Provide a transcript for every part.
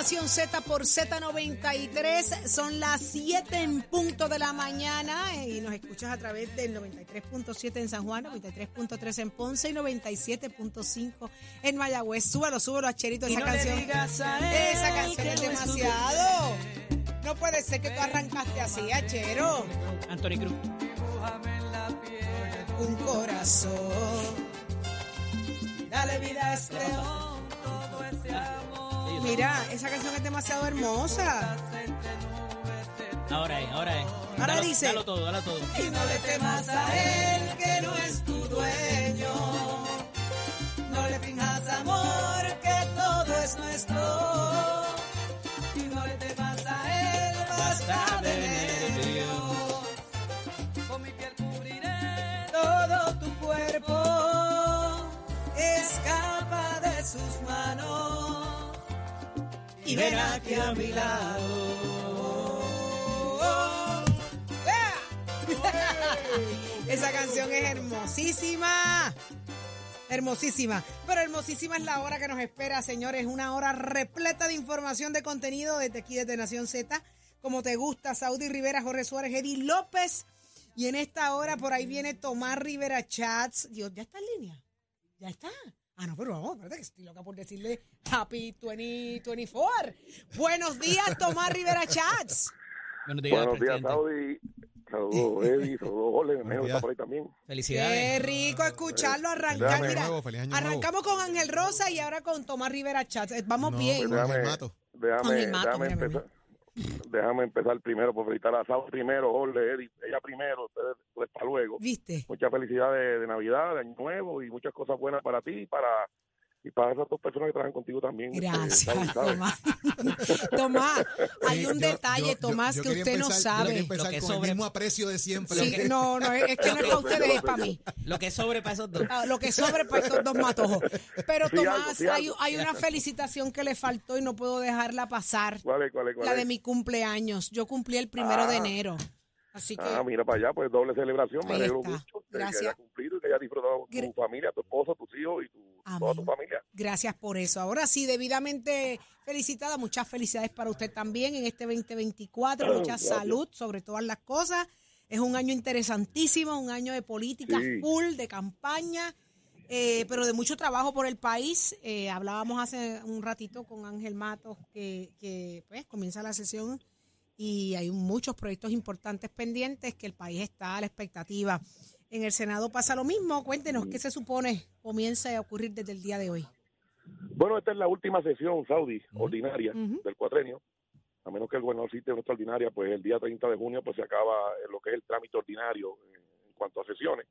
Nación Z por Z93. Son las 7 en punto de la mañana y nos escuchas a través del 93.7 en San Juan, 93.3 en Ponce y 97.5 en Mayagüez. Súbalo, súbalo a Cherito esa canción. esa canción es demasiado. No puede ser que tú arrancaste así, Achero. Anthony Cruz. Un corazón. Dale vida a este Mira, esa canción es demasiado hermosa. Ahora es, ahora es. Ahora Dalo- dice- Dalo todo, dalo todo. Y no le temas a él que no es tu dueño. Y ven aquí a mi lado. Esa canción es hermosísima. Hermosísima. Pero hermosísima es la hora que nos espera, señores. Una hora repleta de información, de contenido desde aquí, desde Nación Z. Como te gusta, Saudi Rivera, Jorge Suárez, Eddie López. Y en esta hora por ahí viene Tomás Rivera Chats. Dios, ¿ya está en línea? ¿Ya está? Ah, no, pero vamos, espérate que estoy loca por decirle Happy 2024. Buenos días, Tomás Rivera Chats. Buenos días, Buenos días. Saudi. Saludos, Eddie. Saludos, Jorge. Me Buenos está días. por ahí también. Qué Felicidades. rico escucharlo arrancar. Déjame- Mira, nuevo, feliz año nuevo. arrancamos con Ángel Rosa y ahora con Tomás Rivera Chats. Vamos No, bien. pues, Déjame, Mato. déjame, Ángel Mato, déjame mira, empezar. Déjame empezar primero por felicitar a Saudi primero, Jorge, Eddie, ella primero, ustedes pues, para luego. ¿Viste? Muchas felicidades de Navidad, de Año Nuevo y muchas cosas buenas para ti y para y para esas dos personas que trabajan contigo también. este, Gracias. Tomás. Tomás, hay un yo- detalle, yo- Tomás, yo que usted no empezar- sabe. Lo que con sobre- el mismo aprecio de siempre. Sí, no, no, es que no es para ustedes, es para mí. Lo que sobre para esos dos. Ah, Lo que sobre para estos dos matojos. Pero Sí, Tomás, algo, sí, hay, algo. hay una felicitación que le faltó y no puedo dejarla pasar. ¿Cuál es, cuál es, cuál La de mi cumpleaños. Yo cumplí el primero de Ah. enero. Así que Ah, mira para allá, pues doble celebración. Me alegro está. mucho Gracias. que haya cumplido y que haya disfrutado con Gra- tu familia, tu esposo, tus hijos y tu, toda tu familia. Gracias por eso. Ahora sí, debidamente felicitada. Muchas felicidades para usted también en este 2024. Mucha Gracias. salud sobre todas las cosas. Es un año interesantísimo, un año de política Sí. full, de campaña, eh, pero de mucho trabajo por el país. Eh, hablábamos hace un ratito con Ángel Matos que, que, pues, comienza la sesión y hay muchos proyectos importantes pendientes que el país está a la expectativa. En el Senado pasa lo mismo. Cuéntenos qué se supone comienza a ocurrir desde el día de hoy. Bueno, esta es la última sesión, Saudi, ordinaria del cuatrenio. A menos que el gobernador cite una extraordinaria, pues el día 30 de junio pues se acaba eh, lo que es el trámite ordinario en, en cuanto a sesiones.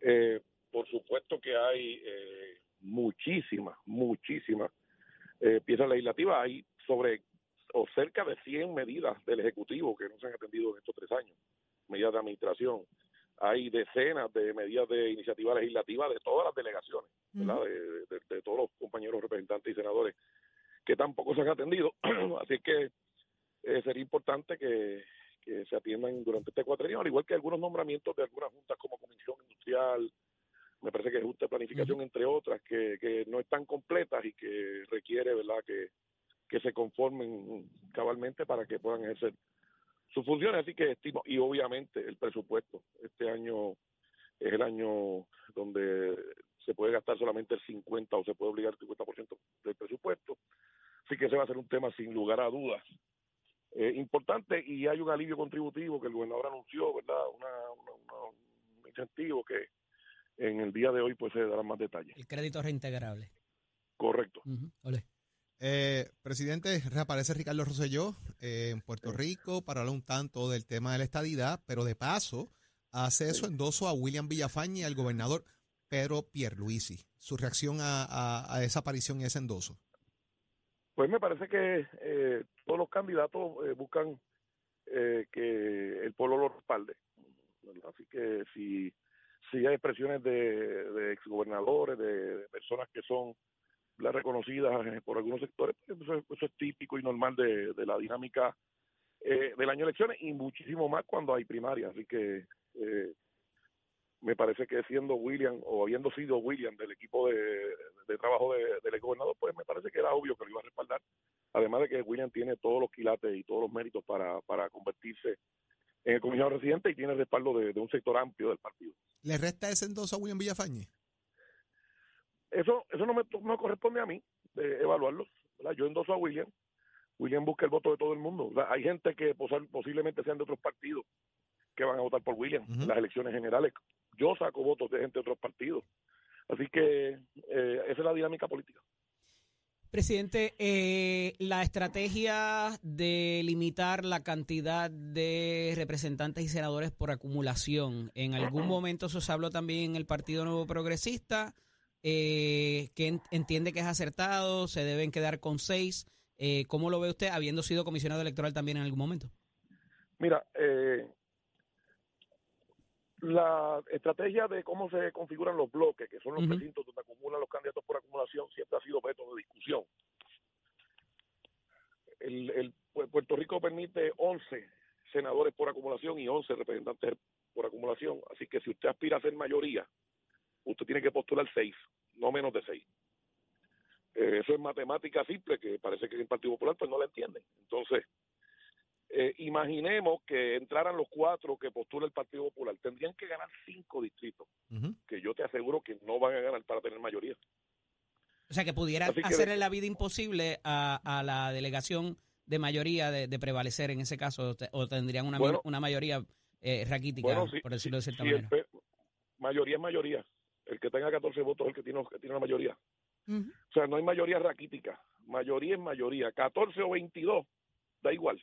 Eh, por supuesto que hay eh, muchísimas, muchísimas eh, piezas legislativas. Hay sobre o cerca de 100 medidas del Ejecutivo que no se han atendido en estos tres años, medidas de administración. Hay decenas de medidas de iniciativa legislativa de todas las delegaciones. ¿verdad? De, de- de todos los compañeros representantes y senadores que tampoco se han atendido. Así que eh, sería importante que, que se atiendan durante este cuatrenio, al igual que algunos nombramientos de algunas juntas como Comisión Industrial, me parece que Junta de Planificación, entre otras, que, que no están completas y que requiere verdad que, que se conformen cabalmente para que puedan ejercer sus funciones. Así que estimo, y obviamente el presupuesto. Este año es el año donde se puede gastar solamente el 50 o se puede obligar el 50% del presupuesto. Así que ese va a ser un tema sin lugar a dudas eh, importante y hay un alivio contributivo que el gobernador anunció, ¿verdad? Una, una- una- un incentivo que en el día de hoy pues se darán más detalles. El crédito reintegrable. Correcto. Ole. Eh, presidente, reaparece Ricardo Rosselló eh, en Puerto Rico para hablar un tanto del tema de la estadidad, pero de paso hace eso endoso a William Villafañe y al gobernador Pedro Pierluisi. Su reacción a, a- a esa aparición y ese endoso. Pues me parece que eh, todos los candidatos eh, buscan eh, que el pueblo lo respalde. Así que si, si hay expresiones de, de exgobernadores, de, de personas que son las reconocidas eh, por algunos sectores, pues eso, es- eso es típico y normal de, la dinámica eh, del año de elecciones y muchísimo más cuando hay primarias. Así que eh, me parece que siendo William o habiendo sido William del equipo de, trabajo de- del gobernador, pues me parece que era obvio que lo iba a respaldar Además de que William tiene todos los quilates y todos los méritos para, para convertirse en el comisionado residente y tiene el respaldo de, de un sector amplio del partido. ¿Le resta ese endoso a William Villafañe? Eso eso no me, no me corresponde a mí de evaluarlo. ¿verdad? Yo endoso a William. William busca el voto de todo el mundo. O sea, hay gente que posiblemente sean de otros partidos que van a votar por William en las elecciones generales. Yo saco votos de gente de otros partidos. Así que eh, esa es la dinámica política. Presidente, eh, la estrategia de limitar la cantidad de representantes y senadores por acumulación, en algún momento eso se habló también en el Partido Nuevo Progresista, eh, que en- entiende que es acertado, se deben quedar con seis. Eh, ¿Cómo lo ve usted, habiendo sido comisionado electoral también en algún momento? Mira, eh, la estrategia de cómo se configuran los bloques, que son los Ujú. recintos donde acumulan los candidatos por acumulación, siempre ha sido objeto de discusión. El, el- Pu- Puerto Rico permite 11 senadores por acumulación y 11 representantes por acumulación, así que si usted aspira a ser mayoría, usted tiene que postular 6, no menos de 6. eso es matemática simple, que parece que el Partido Popular pues no la entiende. Entonces, eh, imaginemos que entraran los cuatro que postula el Partido Popular. Tendrían que ganar cinco distritos, que yo te aseguro que no van a ganar para tener mayoría. O sea, que pudiera Así hacerle de- la vida imposible a, a la delegación de mayoría de, de prevalecer en ese caso, o te- o tendrían una, Bueno. una mayoría eh, raquítica, Bueno, sí, por decirlo de cierta Si manera. pe- mayoría es mayoría. El que tenga 14 votos es el que tiene, que tiene una mayoría. O sea, no hay mayoría raquítica. Mayoría es mayoría. 14 o 22, da igual.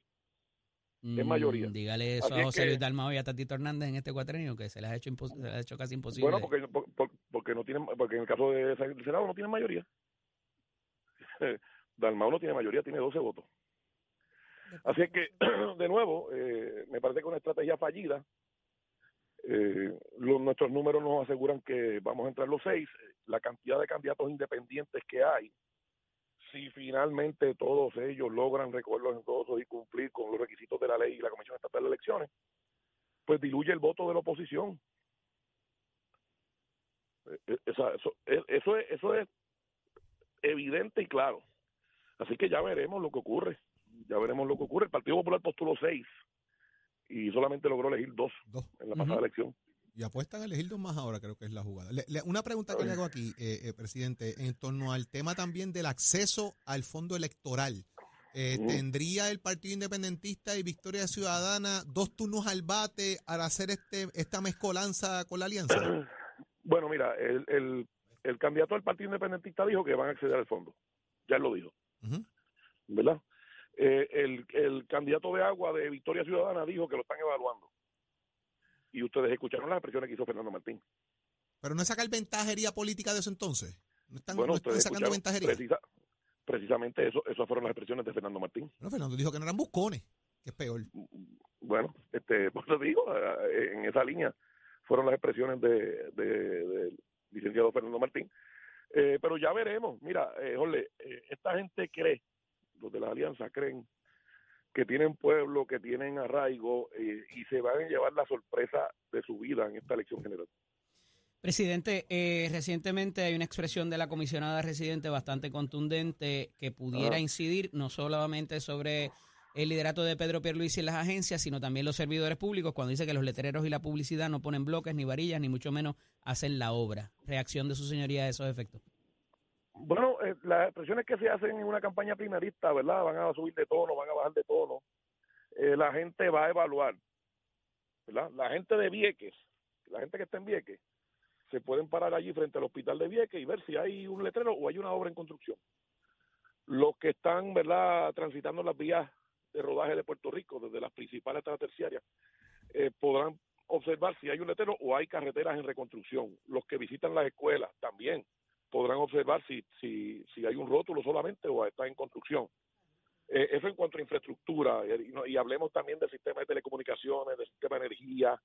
es mayoría. Mm, dígale eso Así a es José que- Luis Dalmao y a Tatito Hernández en este cuatrenio, que se les ha hecho, impos- se les ha hecho casi imposible. Bueno, porque, por- por- porque no tienen, porque en el caso de del Senado no tienen mayoría. Dalmau no tiene mayoría, tiene 12 votos. Así es que, de nuevo, eh, me parece que es una estrategia fallida. Eh, nuestros números nos aseguran que vamos a entrar los seis. La cantidad de candidatos independientes que hay, si finalmente todos ellos logran recoger los endosos y cumplir con los requisitos de la ley y la Comisión Estatal de Elecciones, pues diluye el voto de la oposición. Eh, eh, eh, eso, es, eso es evidente y claro. Así que ya veremos lo que ocurre. Ya veremos lo que ocurre. El Partido Popular postuló seis y solamente logró elegir dos Dos. en la pasada elección. Y apuestan a elegir dos más ahora, creo que es la jugada. Le- le- una pregunta que le hago aquí, eh, eh, presidente, en torno al tema también del acceso al fondo electoral. Eh. ¿Tendría el Partido Independentista y Victoria Ciudadana dos turnos al bate al hacer este esta mezcolanza con la alianza? Bueno, mira, el, el, el candidato del Partido Independentista dijo que van a acceder al fondo. Ya lo dijo. ¿verdad? Eh, el, el candidato de agua de Victoria Ciudadana dijo que lo están evaluando. Y ustedes escucharon las expresiones que hizo Fernando Martín. Pero no es sacar ventajería política de eso entonces. No están, bueno, no están ustedes sacando ventajería. precisa- precisamente eso, esas fueron las expresiones de Fernando Martín. Bueno, Fernando dijo que no eran buscones, que es peor. bueno, este, por eso digo, eh, en esa línea fueron las expresiones de, de- del licenciado Fernando Martín. Eh, pero ya veremos. Mira, eh, Jorge, eh, esta gente cree, los de la alianza creen que tienen pueblo, que tienen arraigo eh, y se van a llevar la sorpresa de su vida en esta elección general. Presidente, eh, recientemente hay una expresión de la comisionada residente bastante contundente que pudiera incidir no solamente sobre el liderato de Pedro Pierluisi en las agencias, sino también los servidores públicos, cuando dice que los letreros y la publicidad no ponen bloques ni varillas, ni mucho menos hacen la obra. Reacción de su señoría a esos efectos. Bueno, eh, las expresiones que se hacen en una campaña primerista, ¿verdad? Van a subir de tono, van a bajar de tono. Eh, la gente va a evaluar, ¿verdad? La gente de Vieques, la gente que está en Vieques, se pueden parar allí frente al hospital de Vieques y ver si hay un letrero o hay una obra en construcción. Los que están, ¿verdad?, transitando las vías de rodaje de Puerto Rico, desde las principales hasta la terciaria, eh, podrán observar si hay un letrero o hay carreteras en reconstrucción. Los que visitan las escuelas también podrán observar si, si, si hay un rótulo solamente o está en construcción. Eh, eso en cuanto a infraestructura, y, hablemos también del sistema de telecomunicaciones, del sistema de energía,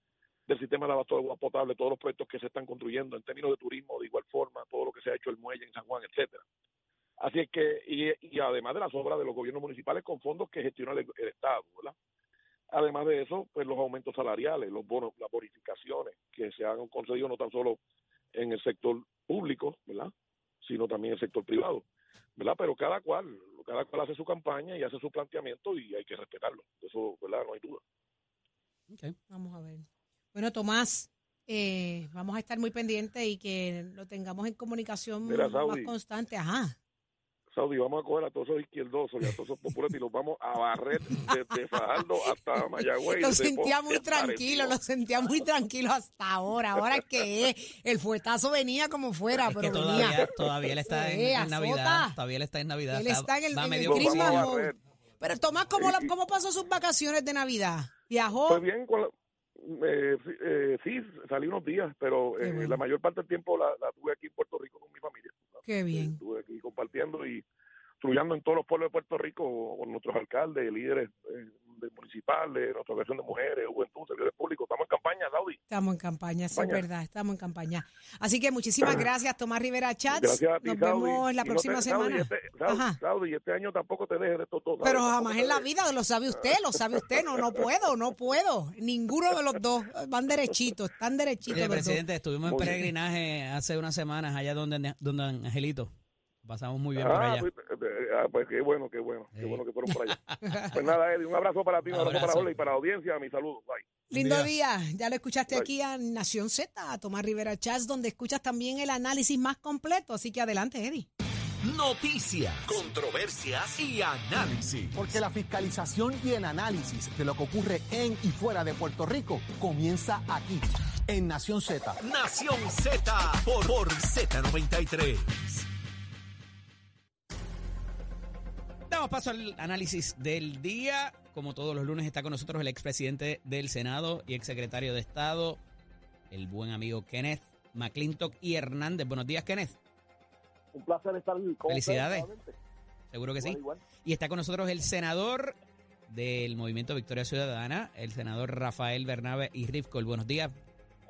del sistema de abasto de agua potable, todos los proyectos que se están construyendo en términos de turismo, de igual forma, todo lo que se ha hecho el muelle en San Juan, etcétera. Así es que, y, y además de las obras de los gobiernos municipales con fondos que gestiona el, Estado. Además de eso, pues los aumentos salariales, los bonos, las bonificaciones que se han concedido no tan solo en el sector público, ¿verdad? Sino también en el sector privado. ¿verdad? Pero cada cual, cada cual hace su campaña y hace su planteamiento y hay que respetarlo. Eso, ¿verdad? No hay duda. Vamos a ver. Bueno, Tomás, eh, vamos a estar muy pendientes y que lo tengamos en comunicación Mira, más Saudi. constante. Ajá. Saudi, vamos a coger a todos esos izquierdosos y a todos esos populares y los vamos a barrer desde Fajardo hasta Mayagüez. Lo sentía muy tranquilo, lo sentía muy tranquilo hasta ahora. Ahora que es, el fuetazo venía como fuera, Es pero que venía. todavía, todavía él está en, Sí, en. Navidad. Todavía él está en Navidad. Él está en el- en el medio. Pero Tomás, ¿cómo, la- cómo pasó sus vacaciones de Navidad? ¿Viajó? Pues bien, con la- eh, sí, eh, sí, salí unos días, pero eh, bueno. la mayor parte del tiempo la, la tuve aquí en Puerto Rico con mi familia. Qué bien. Truyendo en todos los pueblos de Puerto Rico con nuestros alcaldes, líderes eh, de municipales, nuestra organización de mujeres, juventud, servidores públicos. Estamos en campaña, Saudi. Estamos en campaña, sí, es verdad, estamos en campaña. Así que muchísimas gracias, Tomás Rivera Chats. Gracias a ti, Nos Saudi. vemos en la Y no próxima Saudi, semana. este, Saudi, Ajá. Saudi, y este año tampoco te dejes de esto todo. Pero jamás en la vida, lo sabe usted, lo sabe usted, no, no puedo, no puedo. Ninguno de los dos van derechitos, están derechitos dos. presidente, estuvimos en peregrinaje hace unas semanas allá donde, donde Angelito. Pasamos muy bien por Ah, allá. pues, eh, ah, pues qué bueno, qué bueno, qué bueno que fueron por allá. pues nada, Eddie, un abrazo para ti, un abrazo, Abrazo. para Jorge y para la audiencia, mi saludo. Bye. Lindo día. día, ya lo escuchaste Bye. aquí a Nación Z, a Tomás Rivera Chats, donde escuchas también el análisis más completo. Así que adelante, Eddie. Noticias, controversias y análisis. Porque la fiscalización y el análisis de lo que ocurre en y fuera de Puerto Rico comienza aquí, en Nación Z. Nación Z por, por Z93. Damos paso al análisis del día. Como todos los lunes está con nosotros el expresidente del Senado y exsecretario de Estado, el buen amigo Kenneth McClintock y Hernández. Buenos días, Kenneth. Un placer estar con Felicidades. ustedes. Seguro que sí. Igual. Y está con nosotros el senador del Movimiento Victoria Ciudadana, el senador Rafael Bernabe y Rifkol. Buenos días,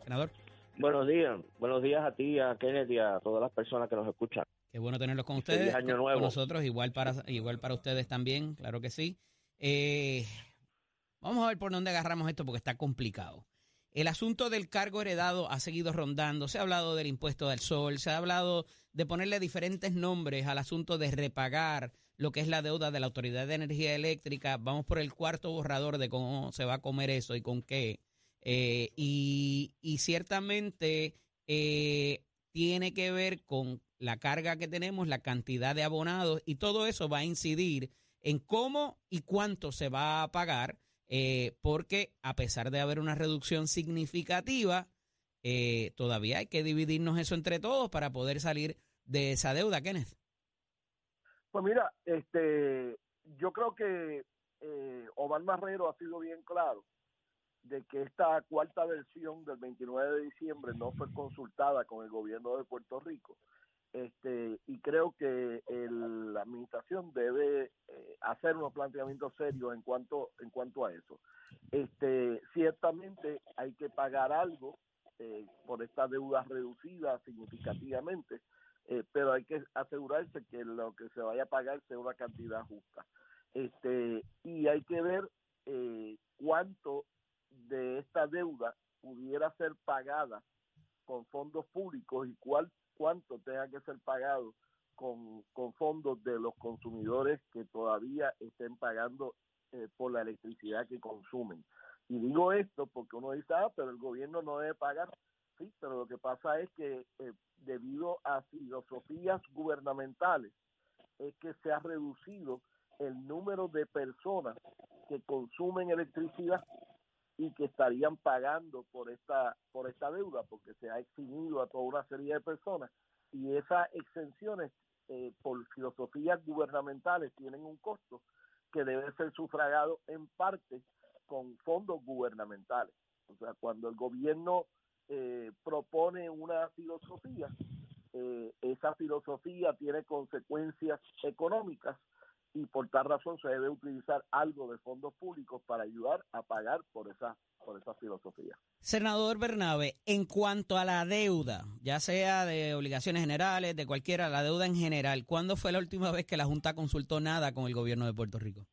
senador. Buenos días, buenos días a ti, a Kenneth y a todas las personas que nos escuchan. Qué bueno tenerlos con Feliz ustedes. año con nuevo. nosotros, igual para, igual para ustedes también, claro que sí. Eh, vamos a ver por dónde agarramos esto porque está complicado. El asunto del cargo heredado ha seguido rondando. Se ha hablado del impuesto del sol, se ha hablado de ponerle diferentes nombres al asunto de repagar lo que es la deuda de la Autoridad de Energía Eléctrica. Vamos por el cuarto borrador de cómo se va a comer eso y con qué. Eh, y, y ciertamente eh, tiene que ver con la carga que tenemos, la cantidad de abonados y todo eso va a incidir en cómo y cuánto se va a pagar, eh, porque a pesar de haber una reducción significativa, eh, todavía hay que dividirnos eso entre todos para poder salir de esa deuda, Kenneth. Pues mira, este, yo creo que eh, Omar Marrero ha sido bien claro de que esta cuarta versión del 29 de diciembre no fue consultada con el gobierno de Puerto Rico. Este, y creo que el- la administración debe eh, hacer unos planteamientos serios en cuanto en cuanto a eso. Este, ciertamente hay que pagar algo eh, por esta deuda reducida significativamente, eh, pero hay que asegurarse que lo que se vaya a pagar sea una cantidad justa. Este, y hay que ver eh, cuánto de esta deuda pudiera ser pagada con fondos públicos y cuál cuánto tenga que ser pagado con, con fondos de los consumidores que todavía estén pagando eh, por la electricidad que consumen. Y digo esto porque uno dice, ah, pero el gobierno no debe pagar. Sí, pero lo que pasa es que eh, debido a filosofías gubernamentales es que se ha reducido el número de personas que consumen electricidad y que estarían pagando por esta por esta deuda porque se ha eximido a toda una serie de personas y esas exenciones eh, por filosofías gubernamentales tienen un costo que debe ser sufragado en parte con fondos gubernamentales. O sea, cuando el gobierno eh, propone una filosofía, eh, esa filosofía tiene consecuencias económicas y por tal razón se debe utilizar algo de fondos públicos para ayudar a pagar por esa por esa filosofía. Senador Bernabe, en cuanto a la deuda, ya sea de obligaciones generales, de cualquiera, la deuda en general, ¿cuándo fue la última vez que la Junta consultó nada con el gobierno de Puerto Rico?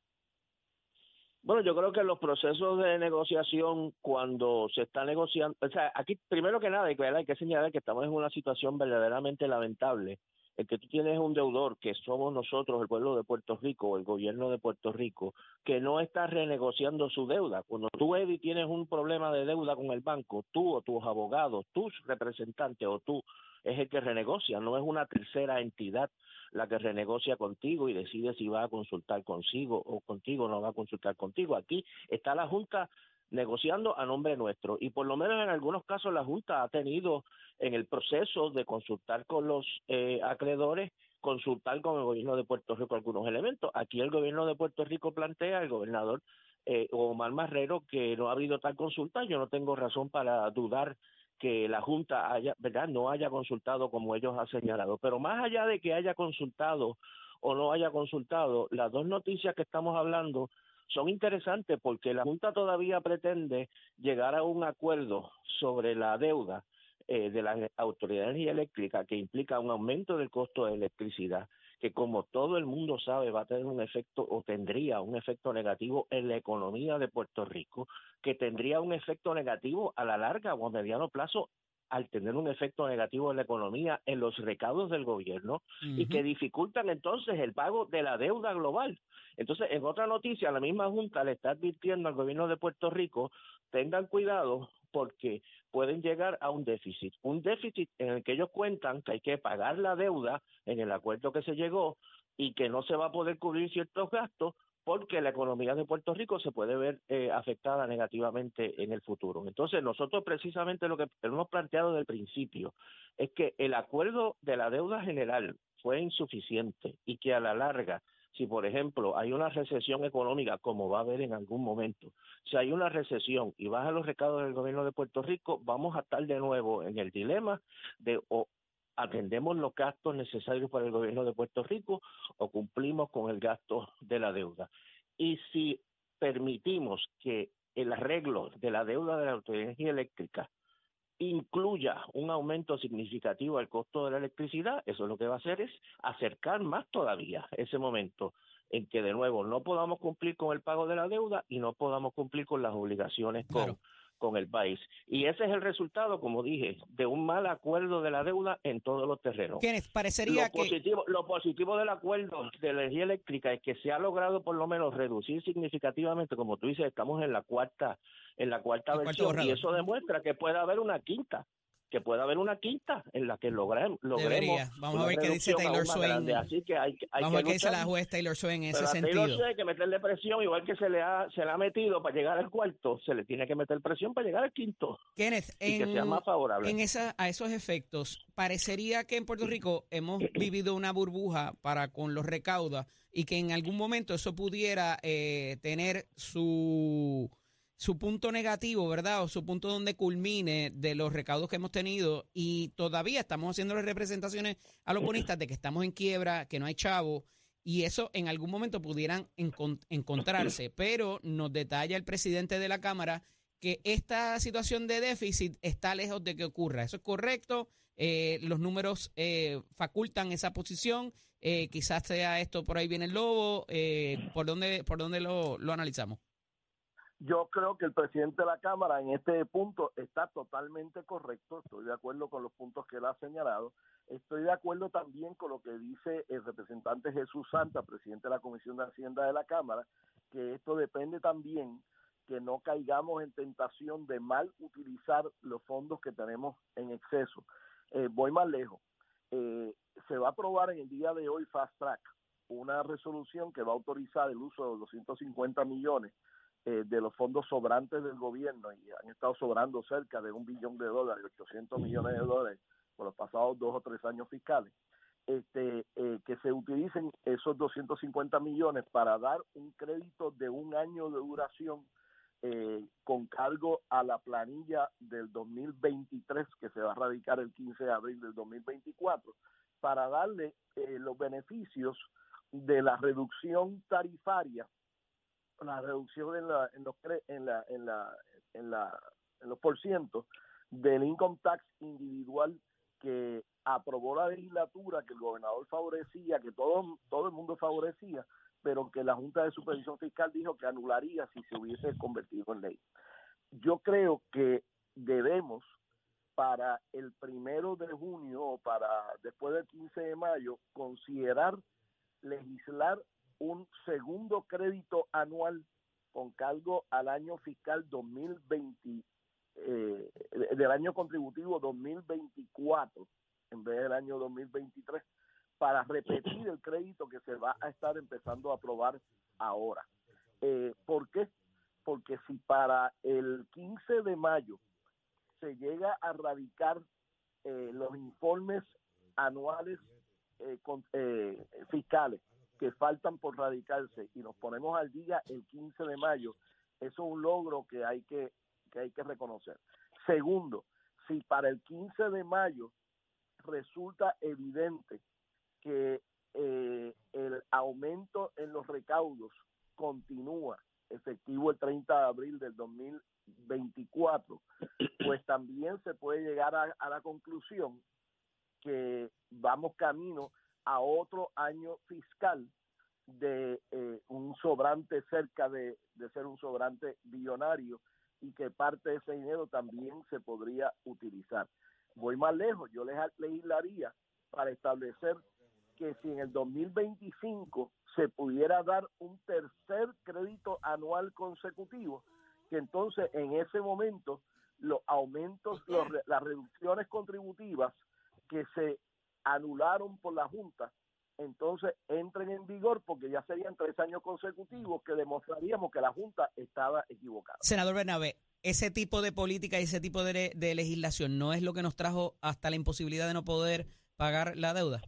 Bueno, yo creo que los procesos de negociación, cuando se está negociando, o sea, aquí primero que nada hay que, hay que señalar que estamos en una situación verdaderamente lamentable el que tú tienes un deudor, que somos nosotros, el pueblo de Puerto Rico, el gobierno de Puerto Rico, que no está renegociando su deuda. Cuando tú, Eddie, tienes un problema de deuda con el banco, tú o tus abogados, tus representantes o tú, es el que renegocia, no es una tercera entidad la que renegocia contigo y decide si va a consultar consigo o contigo no va a consultar contigo. Aquí está la Junta negociando a nombre nuestro y por lo menos en algunos casos la Junta ha tenido en el proceso de consultar con los eh, acreedores consultar con el gobierno de Puerto Rico algunos elementos. Aquí el gobierno de Puerto Rico plantea, el gobernador eh, Omar Marrero, que no ha habido tal consulta. Yo no tengo razón para dudar que la Junta haya, ¿verdad? no haya consultado como ellos han señalado. Pero más allá de que haya consultado o no haya consultado, las dos noticias que estamos hablando son interesantes porque la Junta todavía pretende llegar a un acuerdo sobre la deuda eh, de la Autoridad de Energía Eléctrica que implica un aumento del costo de electricidad que como todo el mundo sabe va a tener un efecto o tendría un efecto negativo en la economía de Puerto Rico, que tendría un efecto negativo a la larga o a mediano plazo al tener un efecto negativo en la economía, en los recados del gobierno y que dificultan entonces el pago de la deuda global. Entonces, en otra noticia, la misma Junta le está advirtiendo al gobierno de Puerto Rico, tengan cuidado porque pueden llegar a un déficit, un déficit en el que ellos cuentan que hay que pagar la deuda en el acuerdo que se llegó y que no se va a poder cubrir ciertos gastos porque la economía de Puerto Rico se puede ver eh, afectada negativamente en el futuro. Entonces, nosotros precisamente lo que hemos planteado desde el principio es que el acuerdo de la deuda general fue insuficiente y que a la larga, si por ejemplo hay una recesión económica, como va a haber en algún momento, si hay una recesión y baja los recados del gobierno de Puerto Rico, vamos a estar de nuevo en el dilema de o atendemos los gastos necesarios para el gobierno de Puerto Rico o cumplimos con el gasto de la deuda. Y si permitimos que el arreglo de la deuda de la Energía Eléctrica incluya un aumento significativo al costo de la electricidad, eso lo que va a hacer es acercar más todavía ese momento en que de nuevo no podamos cumplir con el pago de la deuda y no podamos cumplir con las obligaciones con, con el país. Y ese es el resultado, como dije, de un mal acuerdo de la deuda en todos los terrenos. parecería lo positivo, Lo positivo del acuerdo de energía eléctrica es que se ha logrado por lo menos reducir significativamente, como tú dices, estamos en la cuarta en la cuarta versión y eso demuestra que puede haber una quinta que pueda haber una quinta en la que logremos. logremos Vamos a ver qué dice Taylor Swain. Así que hay, hay Vamos a ver qué dice la juez Taylor Swain en ese sentido. Taylor hay que meterle presión, igual que se le, ha, se le ha metido para llegar al cuarto, se le tiene que meter presión para llegar al quinto. Kenneth, y que sea más favorable. En esa, a esos efectos, parecería que en Puerto Rico hemos vivido una burbuja para con los recaudos y que en algún momento eso pudiera eh, tener su su punto negativo, ¿verdad? O su punto donde culmine de los recaudos que hemos tenido y todavía estamos haciendo las representaciones a los bonistas de que estamos en quiebra, que no hay chavo y eso en algún momento pudieran encontrarse, pero nos detalla el presidente de la Cámara que esta situación de déficit está lejos de que ocurra. ¿Eso es correcto? Eh, los números eh, facultan esa posición. Eh, quizás sea esto, por ahí viene el lobo. ¿Por dónde, por dónde lo, lo analizamos? Yo creo que el presidente de la Cámara en este punto está totalmente correcto, estoy de acuerdo con los puntos que él ha señalado, estoy de acuerdo también con lo que dice el representante Jesús Santa, presidente de la Comisión de Hacienda de la Cámara, que esto depende también que no caigamos en tentación de mal utilizar los fondos que tenemos en exceso. Eh, voy más lejos. Eh, se va a aprobar en el día de hoy Fast Track una resolución que va a autorizar el uso de 250 millones eh, de los fondos sobrantes del gobierno y han estado sobrando cerca de un billón de dólares, 800 millones de dólares por los pasados dos o tres años fiscales, este, eh, que se utilicen esos 250 millones para dar un crédito de un año de duración eh, con cargo a la planilla del 2023 que se va a radicar el 15 de abril del 2024 para darle los beneficios de la reducción tarifaria la reducción en, la, en, los, en, la, en, la, en, la, en los del income tax individual que aprobó la legislatura, que el gobernador favorecía, que todo, todo el mundo favorecía, pero que la Junta de Supervisión Fiscal dijo que anularía si se hubiese convertido en ley. Yo creo que debemos para el primero de junio o para después del 15 de mayo considerar legislar un segundo crédito anual con cargo al año fiscal 2020 eh, del año contributivo 2024 en vez del año 2023 para repetir el crédito que se va a estar empezando a aprobar ahora. Eh, ¿Por qué? Porque si para el 15 de mayo se llega a radicar eh, los informes anuales eh, eh, fiscales que faltan por radicarse y nos ponemos al día el 15 de mayo, eso es un logro que hay que, que hay que reconocer. Segundo, si para el 15 de mayo resulta evidente que eh, el aumento en los recaudos continúa efectivo el 30 de abril del 2024, pues también se puede llegar a, a la conclusión que vamos camino a otro año fiscal de eh, un sobrante cerca de, de ser un sobrante billonario y que parte de ese dinero también se podría utilizar. Voy más lejos, yo les legislaría para establecer que si en el 2025 se pudiera dar un tercer crédito anual consecutivo, que entonces en ese momento los aumentos, los, las reducciones contributivas que se anularon por la Junta, entonces entren en vigor porque ya serían tres años consecutivos que demostraríamos que la Junta estaba equivocada. Senador Bernabé, ese tipo de política y ese tipo de, de legislación no es lo que nos trajo hasta la imposibilidad de no poder pagar la deuda.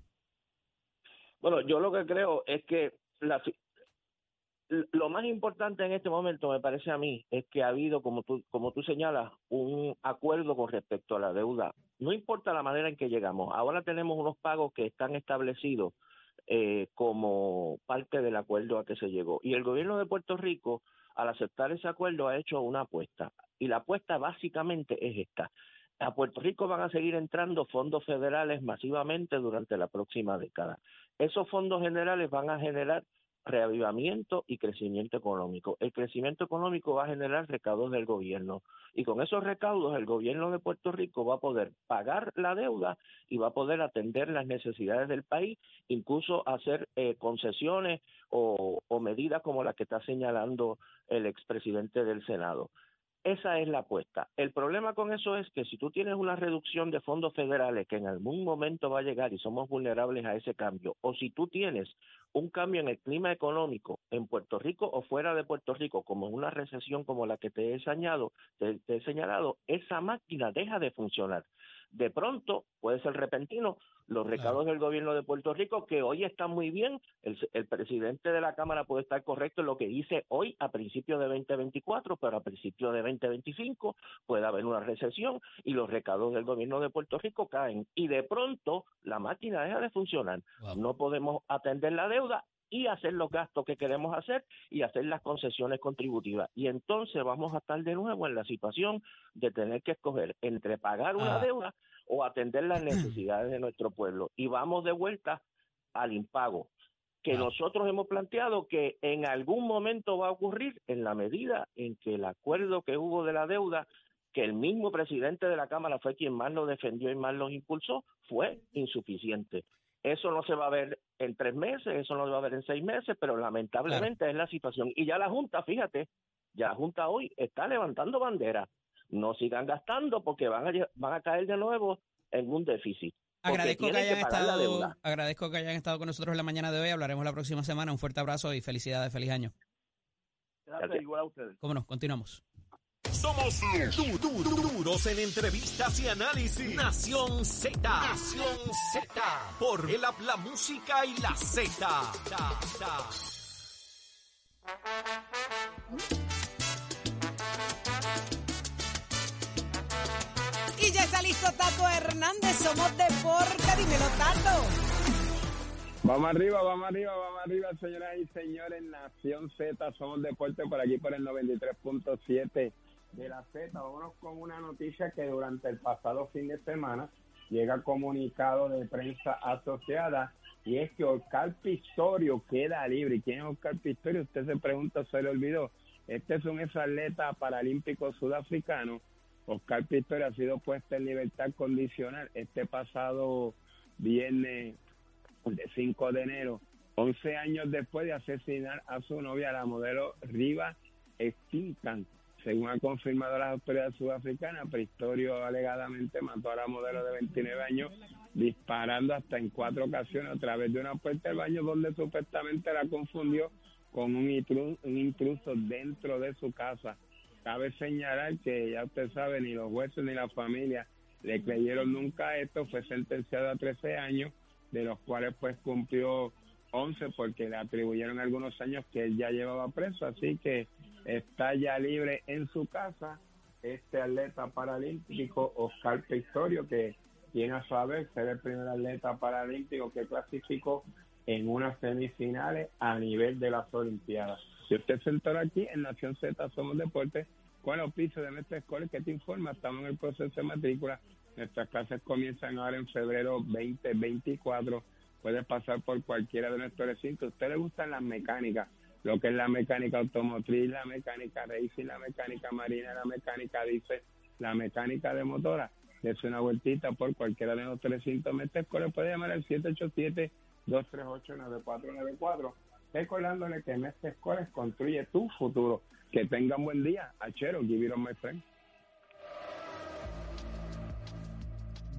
Bueno, yo lo que creo es que la, lo más importante en este momento, me parece a mí, es que ha habido, como tú, como tú señalas, un acuerdo con respecto a la deuda. No importa la manera en que llegamos, ahora tenemos unos pagos que están establecidos eh, como parte del acuerdo a que se llegó. Y el gobierno de Puerto Rico, al aceptar ese acuerdo, ha hecho una apuesta. Y la apuesta básicamente es esta. A Puerto Rico van a seguir entrando fondos federales masivamente durante la próxima década. Esos fondos generales van a generar reavivamiento y crecimiento económico. El crecimiento económico va a generar recaudos del gobierno y con esos recaudos el gobierno de Puerto Rico va a poder pagar la deuda y va a poder atender las necesidades del país, incluso hacer eh, concesiones o, medidas como la que está señalando el expresidente del Senado. Esa es la apuesta. El problema con eso es que si tú tienes una reducción de fondos federales que en algún momento va a llegar y somos vulnerables a ese cambio, o si tú tienes un cambio en el clima económico en Puerto Rico o fuera de Puerto Rico, como una recesión como la que te he señalado, te he señalado esa máquina deja de funcionar de pronto, puede ser repentino, los recados del gobierno de Puerto Rico, que hoy están muy bien, el, el, presidente de la Cámara puede estar correcto en lo que dice hoy a principios de 2024, pero a principios de 2025 puede haber una recesión y los recados del gobierno de Puerto Rico caen. Y de pronto la máquina deja de funcionar. Wow. No podemos atender la deuda y hacer los gastos que queremos hacer y hacer las concesiones contributivas. Y entonces vamos a estar de nuevo en la situación de tener que escoger entre pagar una ah. deuda o atender las necesidades de nuestro pueblo. Y vamos de vuelta al impago, que ah. nosotros hemos planteado que en algún momento va a ocurrir en la medida en que el acuerdo que hubo de la deuda que el mismo presidente de la Cámara fue quien más lo defendió y más lo impulsó, fue insuficiente. Eso no se va a ver en tres meses, eso no se va a ver en seis meses, pero lamentablemente claro. es la situación. Y ya la Junta, fíjate, ya la Junta hoy está levantando bandera. No sigan gastando porque van a, van a caer de nuevo en un déficit. Agradezco que, hayan que estado, agradezco que hayan estado con nosotros en la mañana de hoy. Hablaremos la próxima semana. Un fuerte abrazo y felicidades. Feliz año. Gracias, igual a ustedes. Cómo no, continuamos. Somos du du du duros en entrevistas y análisis. Nación Z. Nación Z. Por el la música y la Z. Y ya está listo Tato Hernández. Somos Deporte. Dímelo, Tato. Vamos arriba, vamos arriba, vamos arriba, señoras y señores. Nación Z, somos deporte por aquí por el 93.7 de la Z. Vámonos con una noticia que durante el pasado fin de semana llega comunicado de prensa asociada y es que Oscar Pistorio queda libre. ¿Y quién es Oscar Pistorio? Usted se pregunta, se le olvidó. Este es un ex atleta paralímpico sudafricano. Oscar Pistorio ha sido puesto en libertad condicional este pasado viernes de 5 de enero, 11 años después de asesinar a su novia, la modelo Riva Stinkan. Según ha confirmado las autoridades sudafricanas, Pistorio alegadamente mató a la modelo de 29 años disparando hasta en cuatro ocasiones a través de una puerta del baño donde supuestamente la confundió con un intruso, un intruso dentro de su casa. Cabe señalar que ya usted sabe, ni los jueces ni la familia le creyeron nunca esto, fue sentenciado a 13 años, de los cuales pues cumplió 11 porque le atribuyeron algunos años que él ya llevaba preso, así que está ya libre en su casa este atleta paralímpico Oscar Pistorio que tiene a su vez ser el primer atleta paralímpico que clasificó en unas semifinales a nivel de las Olimpiadas. Si usted se entra aquí en Nación Z Somos Deportes, con el oficio de nuestra escuela que te informa, estamos en el proceso de matrícula. Nuestras clases comienzan ahora en febrero 2024. Puede pasar por cualquiera de nuestros recintos. ¿A usted le gustan las mecánicas? Lo que es la mecánica automotriz, la mecánica racing, la mecánica marina, la mecánica dice, la mecánica de motora. Dese una vueltita por cualquiera de recintos. Nuestra escuela puede llamar al 787-238-9494. Recordándole que Mestre Escoles construye tu futuro. Que tengan buen día. Achero, give it on my.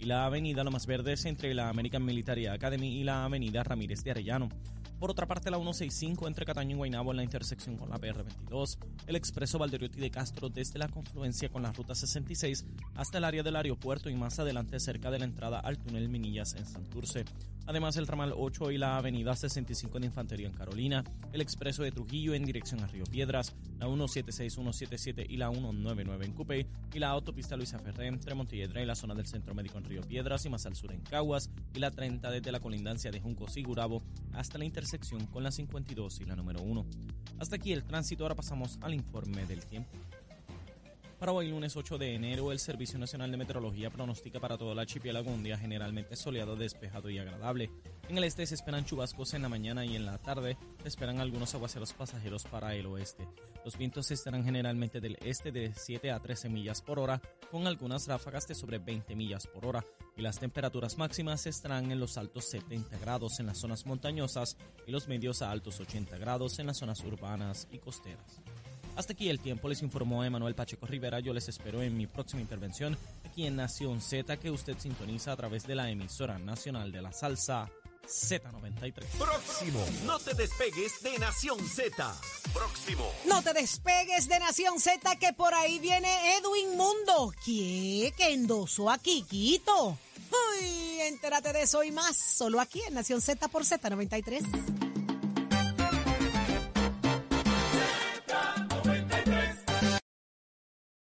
y la avenida Lomas Verdes entre la American Military Academy y la avenida Ramírez de Arellano. Por otra parte, la 165 entre Cataño y Guaynabo en la intersección con la PR22, el expreso Valderiotti de Castro desde la confluencia con la ruta 66 hasta el área del aeropuerto y más adelante cerca de la entrada al túnel Minillas en Santurce. Además, el ramal 8 y la avenida 65 de Infantería en Carolina, el expreso de Trujillo en dirección a Río Piedras, la 176, 177 y la 199 en Cupey y la autopista Luisa Ferré entre Montelledra y la zona del Centro Médico en Río Piedras y más al sur en Caguas y la 30 desde la colindancia de Junco y Gurabo hasta la intersección con la 52 y la número 1. Hasta aquí el tránsito, ahora pasamos al informe del tiempo. Para hoy, lunes 8 de enero, el Servicio Nacional de Meteorología pronostica para todo el archipiélago un día generalmente soleado, despejado y agradable. En el este se esperan chubascos en la mañana y en la tarde se esperan algunos aguaceros pasajeros para el oeste. Los vientos estarán generalmente del este de 7 a 13 millas por hora, con algunas ráfagas de sobre 20 millas por hora, y las temperaturas máximas estarán en los altos 70 grados en las zonas montañosas y los medios a altos 80 grados en las zonas urbanas y costeras. Hasta aquí el tiempo, les informó Emanuel Pacheco Rivera. Yo les espero en mi próxima intervención aquí en Nación Z, que usted sintoniza a través de la emisora nacional de la salsa Z93. Próximo. No te despegues de Nación Z. Próximo. No te despegues de Nación Z, que por ahí viene Edwin Mundo. ¿Qué? Que endosó a Kikito. Uy, entérate de eso y más, solo aquí en Nación Z por Z93.